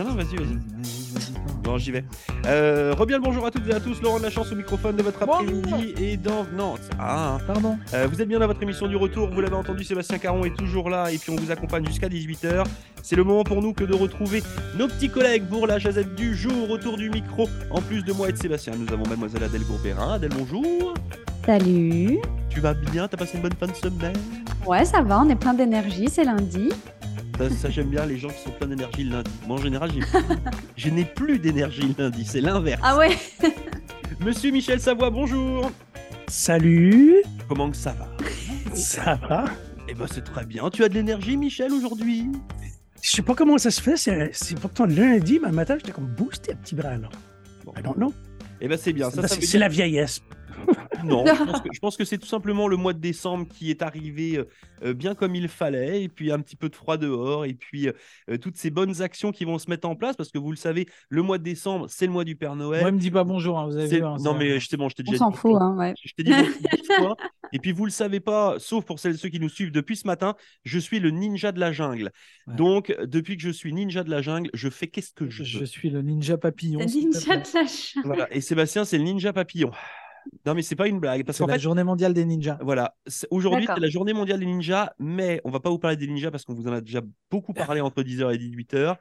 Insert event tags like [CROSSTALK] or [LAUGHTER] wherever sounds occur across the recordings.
Non, non, vas-y, vas-y. Bon, j'y vais. Euh, Rebien le bonjour à toutes et à tous. Laurent de la chance au microphone de votre après-midi. Et dans. Non, c'est- ah, hein. Pardon. Euh, vous êtes bien dans votre émission du retour, vous l'avez entendu, Sébastien Caron est toujours là et puis on vous accompagne jusqu'à 18h. C'est le moment pour nous que de retrouver nos petits collègues pour la jazette du jour autour du micro. En plus de moi et de Sébastien, nous avons mademoiselle Adèle Gourbérin. Adèle, bonjour. Salut. Tu vas bien? T'as passé une bonne fin de semaine? Ouais, ça va, on est plein d'énergie, c'est lundi. Ça, ça, j'aime bien les gens qui sont pleins d'énergie le lundi. Moi en général, j'ai je n'ai plus d'énergie le lundi, c'est l'inverse. Ah ouais [LAUGHS] Monsieur Michel Savoie, bonjour. Salut, Comment que ça va? Ça va? Eh ben c'est très bien. Tu as de l'énergie Michel aujourd'hui? Je sais pas comment ça se fait, c'est pourtant lundi, mais le matin, j'étais comme boosté à petit bras, là. Bon. I don't know. Eh ben c'est bien. Ça, Ça, c'est veut c'est dire- la vieillesse. Non, [LAUGHS] je pense que, je pense que c'est tout simplement le mois de décembre qui est arrivé euh, euh, bien comme il fallait, et puis un petit peu de froid dehors, et puis euh, toutes ces bonnes actions qui vont se mettre en place, parce que vous le savez, le mois de décembre, c'est le mois du Père Noël. Moi, il me dit pas bonjour, hein, vous avez C'est- vu. hein, non mais je t'ai bon, je t'ai On déjà s'en dit fout, bonjour. hein, ouais. Je t'ai dit [LAUGHS] fois. Et puis vous le savez pas, sauf pour celles ceux qui nous suivent depuis ce matin, je suis le ninja de la jungle. Ouais. Donc depuis que je suis ninja de la jungle, je fais qu'est-ce que je Je veux. suis le ninja papillon. Le ninja de la jungle. Voilà. Et Sébastien, c'est le ninja papillon. Non mais c'est pas une blague, parce C'est la fait, journée mondiale des ninjas. Voilà, c'est- aujourd'hui D'accord. c'est la journée mondiale des ninjas, mais on va pas vous parler des ninjas parce qu'on vous en a déjà beaucoup parlé entre 10h et 18h.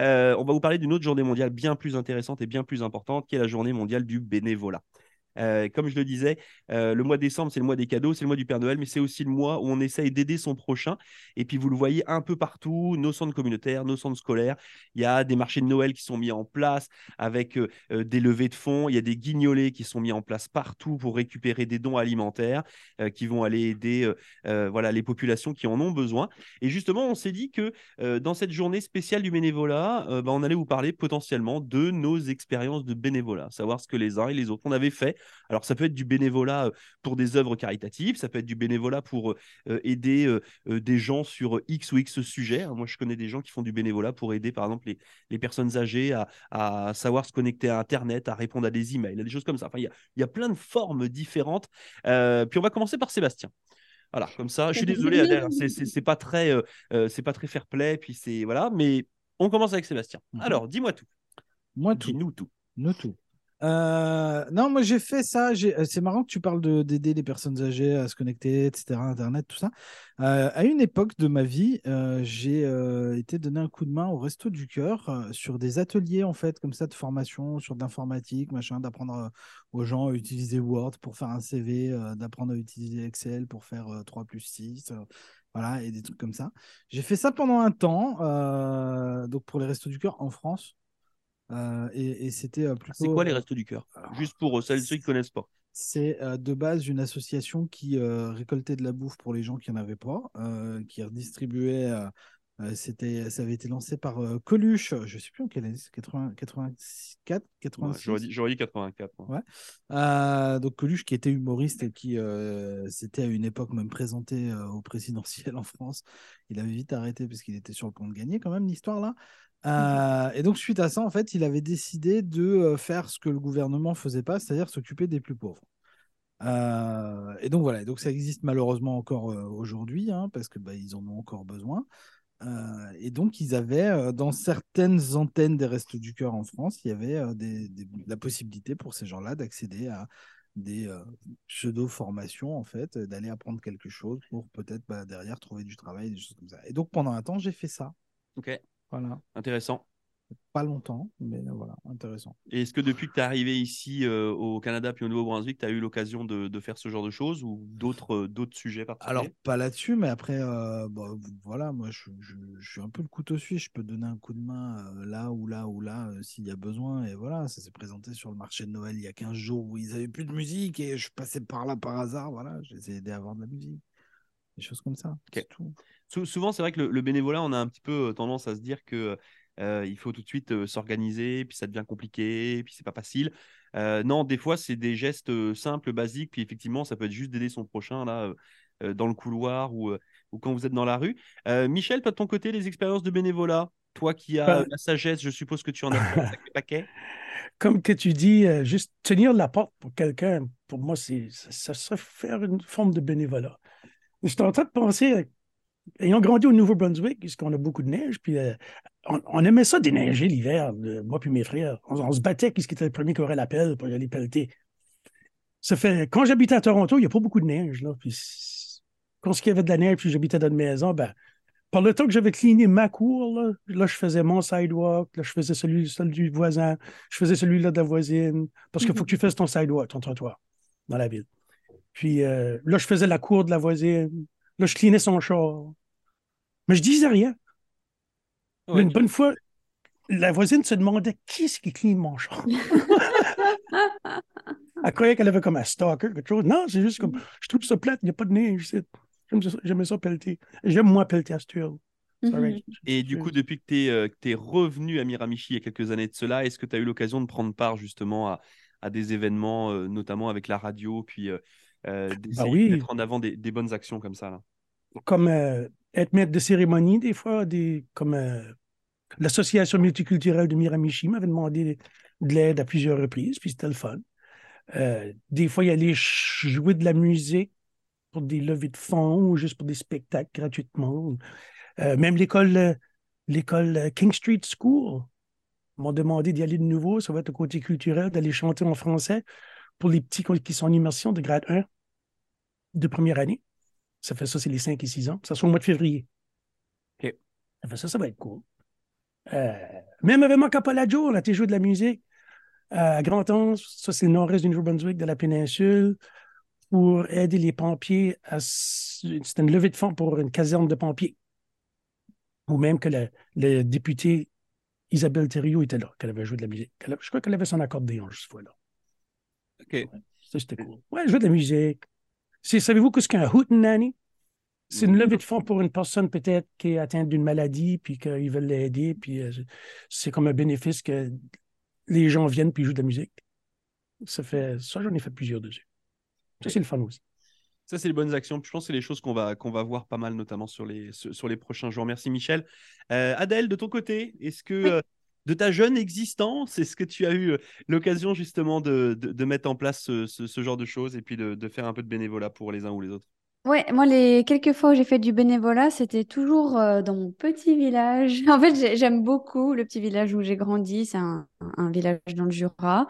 Euh, on va vous parler d'une autre journée mondiale bien plus intéressante et bien plus importante, qui est la journée mondiale du bénévolat. Euh, comme je le disais, euh, le mois de décembre, c'est le mois des cadeaux, c'est le mois du Père Noël, mais c'est aussi le mois où on essaye d'aider son prochain. Et puis, vous le voyez un peu partout, nos centres communautaires, nos centres scolaires. Il y a des marchés de Noël qui sont mis en place avec euh, des levées de fonds. Il y a des guignolés qui sont mis en place partout pour récupérer des dons alimentaires qui vont aller aider voilà, les populations qui en ont besoin. Et justement, on s'est dit que dans cette journée spéciale du bénévolat, bah, on allait vous parler potentiellement de nos expériences de bénévolat, savoir ce que les uns et les autres on avait fait. Alors, ça peut être du bénévolat euh, pour des œuvres caritatives, ça peut être du bénévolat pour euh, aider euh, euh, des gens sur X ou X sujets. Moi, je connais des gens qui font du bénévolat pour aider, par exemple, les, les personnes âgées à, à savoir se connecter à Internet, à répondre à des emails, à des choses comme ça. Enfin, il y a, il y a plein de formes différentes. Euh, puis, on va commencer par Sébastien. Voilà, comme ça. Je suis désolé, Adèle, hein, c'est- pas très, euh, c'est pas très fair play, puis c'est voilà, mais on commence avec Sébastien. Mhm. Alors, dis-moi tout. Moi, tout. Dis-nous tout. Nous tout. Euh, non, moi j'ai fait ça. euh, C'est marrant que tu parles de- d'aider les personnes âgées à se connecter, etc., Internet, tout ça. Euh, à une époque de ma vie, j'ai été donné un coup de main au Resto du Cœur sur des ateliers, en fait, comme ça, de formation, sur de l'informatique, machin, d'apprendre aux gens à utiliser Word pour faire un CV, d'apprendre à utiliser Excel pour faire euh, 3 plus 6. euh, voilà, et des trucs comme ça. J'ai fait ça pendant un temps, donc pour les Restos du Cœur en France. Euh, et et c'était euh, plutôt. C'est quoi les restos du cœur? Juste pour euh, celles ceux qui connaissent pas. C'est euh, de base une association qui euh, récoltait de la bouffe pour les gens qui n'en avaient pas, euh, qui redistribuait. Euh, c'était, ça avait été lancé par euh, Coluche, je ne sais plus en quelle année, c'est 80 84, Ouais, 86. J'aurais dit, j'aurais dit 84. moi. Ouais. Euh, donc Coluche qui était humoriste et qui s'était à une époque même présenté au présidentiel [LAUGHS] en France. Il avait vite arrêté parce qu'il était sur le point de gagner quand même l'histoire là. Euh, et donc suite à ça, en fait, il avait décidé de faire ce que le gouvernement faisait pas, c'est-à-dire s'occuper des plus pauvres. Euh, et donc voilà, donc ça existe malheureusement encore aujourd'hui, hein, parce que bah, ils en ont encore besoin. Euh, et donc ils avaient euh, dans certaines antennes des Restos du Cœur en France, il y avait euh, des- des- la possibilité pour ces gens-là d'accéder à des pseudo-formations en fait, d'aller apprendre quelque chose pour peut-être bah, derrière trouver du travail, des choses comme ça. Et donc pendant un temps, j'ai fait ça. Ok, Voilà, intéressant. Pas longtemps, mais voilà, intéressant. Et est-ce que depuis que tu es arrivé ici euh, au Canada puis au Nouveau-Brunswick, tu as eu l'occasion de, de faire ce genre de choses ou d'autres euh, d'autres sujets particuliers? Alors, pas là-dessus, mais après, euh, bah, voilà, moi, je, je- je suis un peu le couteau suisse. Je peux donner un coup de main euh, là ou là ou là s'il y a besoin. Et voilà, ça s'est présenté sur le marché de Noël il y a 15 jours où ils avaient plus de musique et je passais par là par hasard. Voilà, j'ai essayé d'aider à avoir de la musique. Des choses comme ça. tout. Sou- souvent, c'est vrai que le, le bénévolat, on a un petit peu tendance à se dire que euh, il faut tout de suite euh, s'organiser, puis ça devient compliqué, puis c'est pas facile. Euh, non, des fois, c'est des gestes simples, basiques, puis effectivement, ça peut être juste d'aider son prochain là dans le couloir ou, ou quand vous êtes dans la rue. Michel, toi de ton côté, les expériences de bénévolat, toi qui as euh, la sagesse, je suppose que tu en as fait un paquet. [LAUGHS] Comme que tu dis, juste tenir la porte pour quelqu'un, pour moi, c'est, ça, serait faire une forme de bénévolat. J'étais en train de penser, ayant grandi au Nouveau-Brunswick, puisqu'on a beaucoup de neige, puis euh, on, aimait ça déneiger l'hiver, moi puis mes frères. On, se battait qui était le premier qui aurait la pelle pour aller pelleter. Ça fait, quand j'habitais à Toronto, il n'y a pas beaucoup de neige. Là. Puis, quand il y avait de la neige, puis j'habitais dans une maison, ben, par le temps que j'avais cleané ma cour, là, je faisais mon sidewalk, là, je faisais celui, du voisin, je faisais celui-là de la voisine, parce qu'il faut que tu fasses ton sidewalk, ton trottoir, dans la ville. Puis euh, là, je faisais la cour de la voisine, là, je cleanais son char. Mais je disais rien. Une bonne fois, la voisine se demandait qui est-ce qui clean mon char. [LAUGHS] Elle croyait qu'elle avait comme un stalker, quelque chose. Non, c'est juste comme, je trouve ça plate, il n'y a pas de neige. J'aimais ça pelleter. J'aime moi pelleter à mhm. Et du coup, depuis que tu es, euh, es, revenu à Miramichi il y a quelques années de cela, est-ce que tu as eu l'occasion de prendre part justement à, à des événements, euh, notamment avec la radio, puis euh, euh bah oui. de mettre en avant des, des, bonnes actions comme ça là? Comme être maître de cérémonie, des fois, des, comme l'association multiculturelle de Miramichi m'avait demandé de l'aide à plusieurs reprises, puis c'était le fun. des fois, il y allait jouer de la musique pour des levées de fonds ou juste pour des spectacles gratuitement. Euh, même l'école, euh, l'école euh, King Street School m'ont demandé d'y aller de nouveau. Ça va être au côté culturel, d'aller chanter en français pour les petits qui sont en immersion de grade 1 de première année. Ça fait ça, c'est les 5 et 6 ans. Ça sera au mois de février. Ça fait ça, ça va être cool. Même avec Macapalajo, on a été joué de la musique à Grand-Anse. Ça, c'est le nord-est du Nouveau-Brunswick, de la péninsule pour aider les pompiers à. C'était une levée de fonds pour une caserne de pompiers. Ou même que le, député Isabelle Thériault était là, qu'elle avait joué de la musique. je crois qu'elle avait son accordéon cette fois-là. OK. ça, c'était cool. Ouais, jouer de la musique. Savez-vous ce qu'un hootenanny? C'est une levée de fonds pour une personne peut-être qui est atteinte d'une maladie, puis qu'ils veulent l'aider, puis euh, c'est comme un bénéfice que les gens viennent puis jouent de la musique. Ça fait ça, j'en ai fait plusieurs dessus. Ça, c'est le fun aussi. Ça, c'est les bonnes actions. Je pense que c'est les choses qu'on va, qu'on va voir pas mal, notamment sur les, sur les prochains jours. Merci, Michel. Euh, Adèle, de ton côté, est-ce que euh, de ta jeune existence, est-ce que tu as eu l'occasion justement de, de, mettre en place ce, ce, genre de choses et puis de, de faire un peu de bénévolat pour les uns ou les autres? Ouais, moi, les quelques fois où j'ai fait du bénévolat, c'était toujours dans mon petit village. [LAUGHS] En fait, j'aime beaucoup le petit village où j'ai grandi. C'est un, un, village dans le Jura.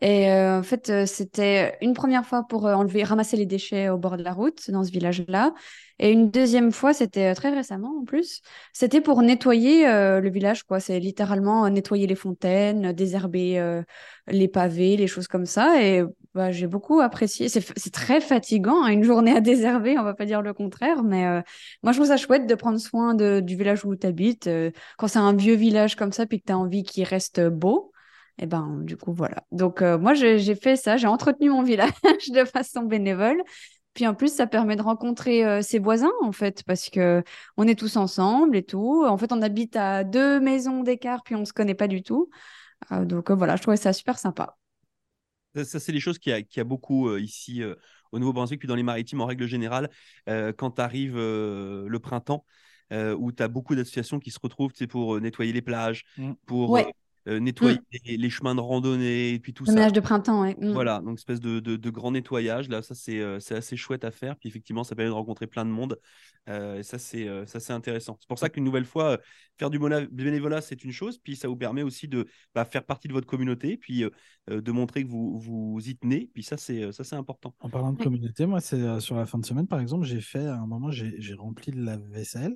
Et euh, en fait, euh, c'était une première fois pour euh, enlever, ramasser les déchets au bord de la route dans ce village-là. Et une deuxième fois, c'était très récemment en plus, c'était pour nettoyer le village, quoi. C'est littéralement nettoyer les fontaines, désherber les pavés, les choses comme ça. Et bah, j'ai beaucoup apprécié. C'est très fatigant, hein, une journée à désherber, on va pas dire le contraire, mais moi, je trouve ça chouette de prendre soin de, du village où tu habites. quand c'est un vieux village comme ça, puis que tu as envie qu'il reste beau, et ben, du coup, voilà. Donc, euh, moi, j'ai fait ça. J'ai entretenu mon village [LAUGHS] de façon bénévole. Puis en plus, ça permet de rencontrer euh, ses voisins, en fait, parce que on est tous ensemble et tout. En fait, on habite à deux maisons d'écart, puis on se connaît pas du tout. Euh, donc voilà, je trouvais ça super sympa. Ça, c'est des choses qui a, qui a beaucoup ici au Nouveau-Brunswick, puis dans les maritimes en règle générale, quand arrive le printemps, où tu as beaucoup d'associations qui se retrouvent pour nettoyer les plages, mmh. pour euh, nettoyer mm. les, chemins de randonnée et puis tout le ça. ménage de printemps, oui. Mm. Voilà, donc espèce de, de, grand nettoyage. Là, ça, euh, c'est assez chouette à faire. Puis effectivement, ça permet de rencontrer plein de monde. Euh, et ça, c'est intéressant. C'est pour ça qu'une nouvelle fois, faire du bénévolat, c'est une chose. Puis ça vous permet aussi de bah, faire partie de votre communauté, puis de montrer que vous, vous y tenez. Puis ça, c'est important. En parlant de communauté, moi, c'est sur la fin de semaine, par exemple, j'ai fait, à un moment, j'ai rempli de la vaisselle.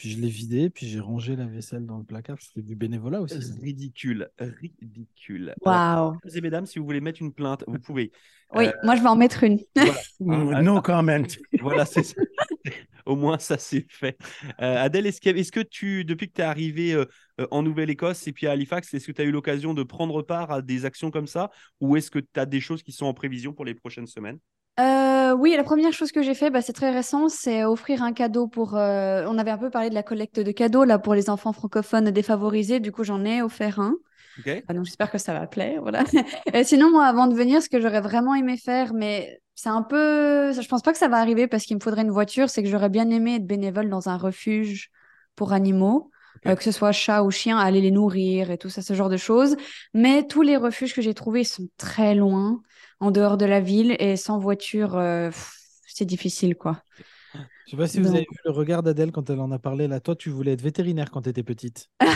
Puis je l'ai vidé, puis j'ai rangé la vaisselle dans le placard. C'était du bénévolat aussi. Ridicule, ridicule. Waouh. Et mesdames, si vous voulez mettre une plainte, vous pouvez. Oui, euh, moi je vais en mettre une. [LAUGHS] Voilà. non, quand même. voilà, c'est ça. Au moins, ça c'est fait. Euh, Adèle, est-ce, est que tu, depuis que tu es arrivé euh, en Nouvelle-Écosse et puis à Halifax, est-ce que tu as eu l'occasion de prendre part à des actions comme ça? Ou est-ce que tu as des choses qui sont en prévision pour les prochaines semaines? Euh, oui, la première chose que j'ai fait, bah, c'est très récent, c'est offrir un cadeau pour. Euh, on avait un peu parlé de la collecte de cadeaux là pour les enfants francophones défavorisés. Du coup, j'en ai offert un. Ah, donc j'espère que ça va plaire, voilà. [LAUGHS] Et sinon, moi, avant de venir, ce que j'aurais vraiment aimé faire, mais c'est un peu, je pense pas que ça va arriver parce qu'il me faudrait une voiture, c'est que j'aurais bien aimé être bénévole dans un refuge pour animaux. Euh, que ce soit chat ou chien, aller les nourrir et tout ça, ce genre de choses. Mais tous les refuges que j'ai trouvés sont très loin, en dehors de la ville, et sans voiture, euh, c'est difficile, quoi. Je sais pas si vous avez vu le regard d'Adèle quand elle en a parlé là. Toi, tu voulais être vétérinaire quand tu étais petite. [LAUGHS]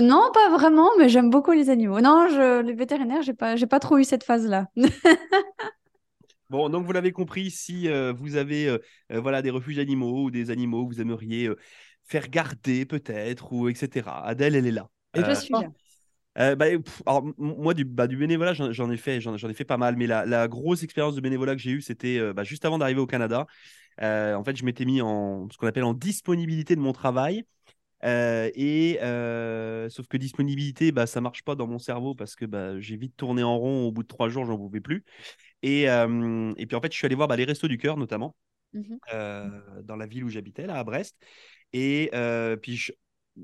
Non, pas vraiment, mais j'aime beaucoup les animaux. Non, je, les vétérinaires, j'ai pas, j'ai pas trop eu cette phase-là. [LAUGHS] Bon, donc vous l'avez compris, si euh, vous avez euh, voilà, des refuges animaux ou des animaux que vous aimeriez euh, faire garder peut-être, ou etc. Adèle, elle est là. Et Je Euh, suis là. Euh, bah, pff, alors, m- moi, du, bah, du bénévolat, j'en ai fait, j'en ai fait pas mal, mais la, la grosse expérience de bénévolat que j'ai eue, c'était euh, bah, juste avant d'arriver au Canada. Euh, en fait, je m'étais mis en ce qu'on appelle en disponibilité de mon travail. Et sauf que disponibilité, bah, ça marche pas dans mon cerveau parce que bah, j'ai vite tourné en rond. Au bout de trois jours, j'en pouvais plus. Et, et puis en fait, je suis allé voir les Restos du Cœur notamment euh, dans la ville où j'habitais, là, à Brest. Et euh, puis, je-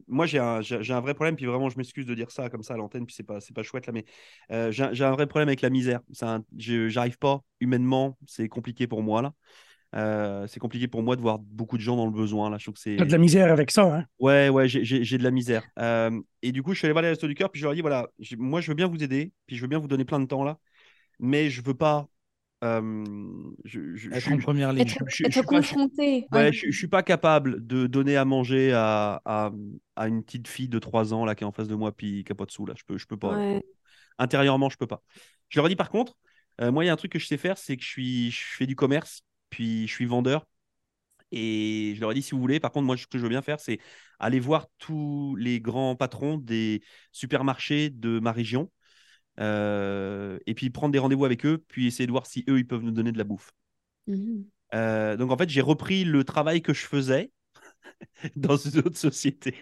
moi, j'ai un, un vrai problème, puis vraiment, je m'excuse de dire ça comme ça à l'antenne, puis c'est pas, c'est pas chouette là, mais euh, j'ai un- j'ai un vrai problème avec la misère. C'est un- je- J'arrive pas, humainement, c'est compliqué pour moi, là. Euh, c'est compliqué pour moi de voir beaucoup de gens dans le besoin, là. Je trouve que c'est. T'as de la misère avec ça, hein? Ouais, ouais, j'ai- de la misère. Euh, et du coup, je suis allé voir les Restos du Cœur, puis je leur ai dit voilà, moi, je veux bien vous aider, puis je veux bien vous donner plein de temps, là, mais je veux pas. Euh, je, je- Être je- en première ligne. Être, je- je être suis pas- je- confronté. Ouais, je, suis pas capable de donner à manger à, à, à une petite fille de 3 ans là qui est en face de moi puis qui a pas de sous là. Je peux, je peux pas. Ouais. Intérieurement, je peux pas. Je leur ai dit par contre, euh, moi il y a un truc que je sais faire, c'est que je suis, je fais du commerce, puis je suis vendeur. Et je leur ai dit si vous voulez, par contre moi ce que je veux bien faire, c'est aller voir tous les grands patrons des supermarchés de ma région. Euh, et puis prendre des rendez-vous avec eux, puis essayer de voir si eux ils peuvent nous donner de la bouffe. Mhm. Euh, donc en fait, j'ai repris le travail que je faisais [LAUGHS] dans une autre société.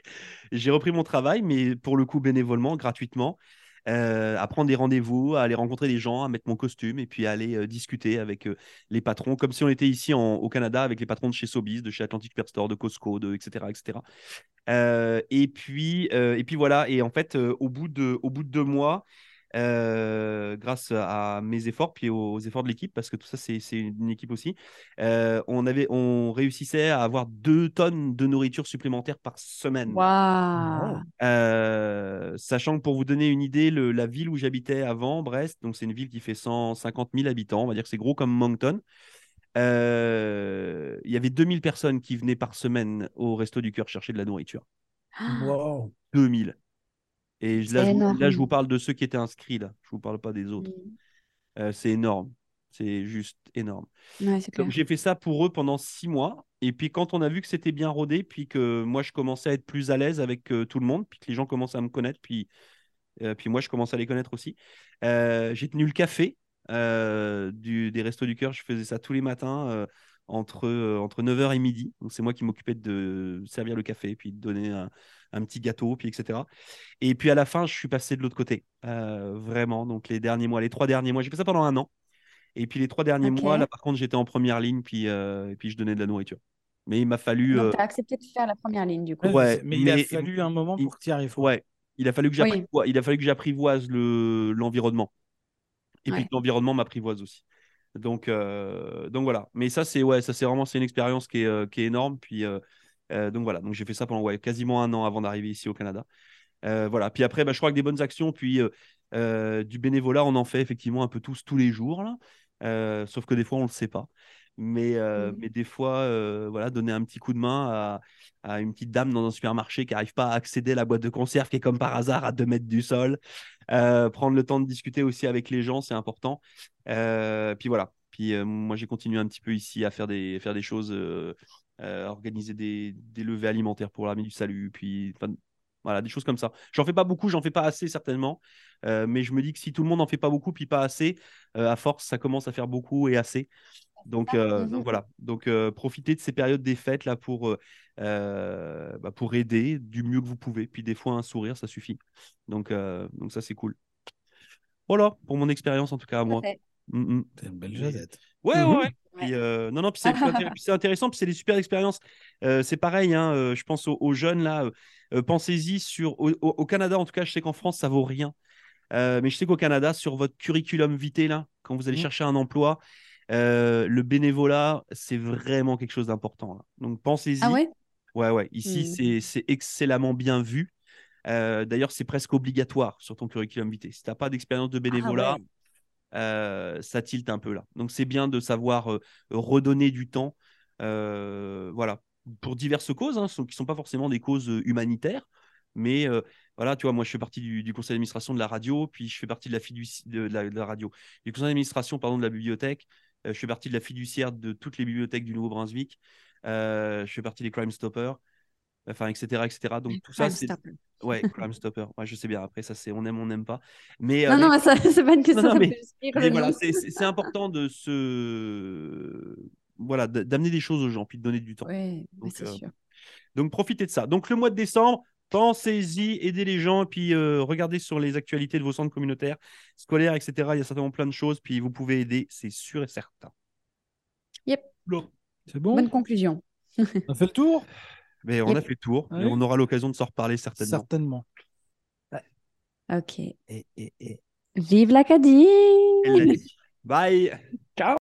J'ai repris mon travail, mais pour le coup bénévolement, gratuitement, euh, à prendre des rendez-vous, à aller rencontrer des gens, à mettre mon costume et puis à aller discuter avec les patrons, comme si on était ici en- au Canada avec les patrons de chez Sobeys, de chez Atlantic Superstore, de Costco, de etc. etc. Et puis et puis voilà. Et en fait, au bout de au bout de deux mois. Euh, grâce à mes efforts puis aux efforts de l'équipe parce que tout ça c'est une équipe aussi euh, on avait on réussissait à avoir deux tonnes de nourriture supplémentaire par semaine Waouh. euh, sachant que pour vous donner une idée, le- la ville où j'habitais avant, Brest, donc c'est une ville qui fait 150 000 habitants, on va dire que c'est gros comme Moncton. Euh, il y avait 2000 personnes qui venaient par semaine au Resto du Cœur chercher de la nourriture. Wow. 2000. Et là, je, vous- là, je énorme. vous parle de ceux qui étaient inscrits, là. Je vous parle pas des autres. Euh, c'est énorme. C'est juste énorme. Ouais. Donc j'ai fait ça pour eux pendant six mois. Et puis quand on a vu que c'était bien rodé, puis que moi je commençais à être plus à l'aise avec euh, tout le monde, puis que les gens commençaient à me connaître, puis, euh, puis moi je commençais à les connaître aussi, j'ai tenu le café du, des Restos du Cœur. Je faisais ça tous les matins entre, euh, entre 9h et midi. Donc c'est moi qui m'occupais de servir le café, puis de donner un, un petit gâteau, puis etc. Et puis à la fin, je suis passé de l'autre côté. Euh, vraiment. Donc les derniers mois, les trois derniers mois, j'ai fait ça pendant un an. Et puis les trois derniers mois, là, par contre, j'étais en première ligne, puis, euh, et puis je donnais de la nourriture. Mais il m'a fallu. Donc, euh, tu as accepté de faire la première ligne, du coup. Ouais, mais il a mais- fallu un moment il- pour que tu y arrives. quoi. ouais, il a fallu que Oui. j'apprivoise, il a fallu que j'apprivoise le l'environnement. Et puis Ouais. que l'environnement m'apprivoise aussi. Donc, euh, donc voilà. Mais ça, c'est ouais, ça c'est vraiment c'est une expérience qui est, euh, énorme. Puis euh, donc voilà. Donc j'ai fait ça pendant ouais, quasiment un an avant d'arriver ici au Canada. Voilà. Puis après, bah, je crois que des bonnes actions, puis du bénévolat, on en fait effectivement un peu tous tous les jours là. Sauf que des fois, on le sait pas. Mais, euh, Mhm. mais des fois, euh, voilà, donner un petit coup de main à, à une petite dame dans un supermarché qui n'arrive pas à accéder à la boîte de conserve qui est comme par hasard à 2 mètres du sol. Euh, prendre le temps de discuter aussi avec les gens, c'est important. Puis voilà. Puis moi, j'ai continué un petit peu ici à faire des, faire des choses, organiser des, des levées alimentaires pour l'armée du salut. Puis enfin, voilà, des choses comme ça. J'en fais pas beaucoup, j'en fais pas assez certainement. Mais je me dis que si tout le monde en fait pas beaucoup, puis pas assez, à force, ça commence à faire beaucoup et assez. Donc, euh, Mhm. donc voilà. Donc euh, profitez de ces périodes des fêtes là pour, euh, bah, pour aider du mieux que vous pouvez. Puis des fois, un sourire, ça suffit. Donc, euh, donc ça, c'est cool. Voilà, pour mon expérience en tout cas à moi. Mm, mm. C'est une belle Josette. Ouais, ouais, ouais. Puis, euh, non, non, puis c'est intéressant, puis c'est des super expériences. Euh, c'est pareil, hein, euh, je pense aux, aux jeunes là. Pensez-y sur. Au, au- au Canada, en tout cas, je sais qu'en France, ça vaut rien. Euh, mais je sais qu'au Canada, sur votre curriculum vitae, là, quand vous allez Mhm. chercher un emploi, euh, le bénévolat, c'est vraiment quelque chose d'important. là. Donc pensez-y. Ah ouais? Ouais, ouais. Ici, Mhm. c'est excellemment bien vu. Euh, D'ailleurs, c'est presque obligatoire sur ton curriculum vitae. Si tu n'as pas d'expérience de bénévolat, Ah ouais. euh, ça tilte un peu là. Donc c'est bien de savoir euh, redonner du temps Euh, voilà, pour diverses causes, hein, qui ne sont pas forcément des causes humanitaires. Mais voilà, tu vois, moi, je fais partie du, conseil d'administration de la radio, puis je fais partie de la, de, de, la, radio. Du conseil d'administration, pardon, de la bibliothèque. Je fais partie de la fiduciaire de toutes les bibliothèques du Nouveau-Brunswick. je fais partie des Crime Stoppers enfin, etc., etc. Donc tout ça, c'est. Ouais, Crime Stopper. Ouais, je sais bien. Après, ça, c'est on aime, on n'aime pas. Mais, non, non, ça, c'est pas une question. Non, mais, voilà, c'est important de se. Voilà, d'amener des choses aux gens, puis de donner du temps. Oui, c'est euh, sûr. Donc, profitez de ça. Donc, le mois de décembre, pensez-y, aidez les gens, puis euh, regardez sur les actualités de vos centres communautaires, scolaires, etc. Il y a certainement plein de choses, puis vous pouvez aider, c'est sûr et certain. Yep. C'est bon? Bonne conclusion. [LAUGHS] on a fait le tour? Mais on a fait le tour et on aura l'occasion de s'en reparler certainement. Certainement. Ok. Et, et, et... Vive l'Acadie Bye Ciao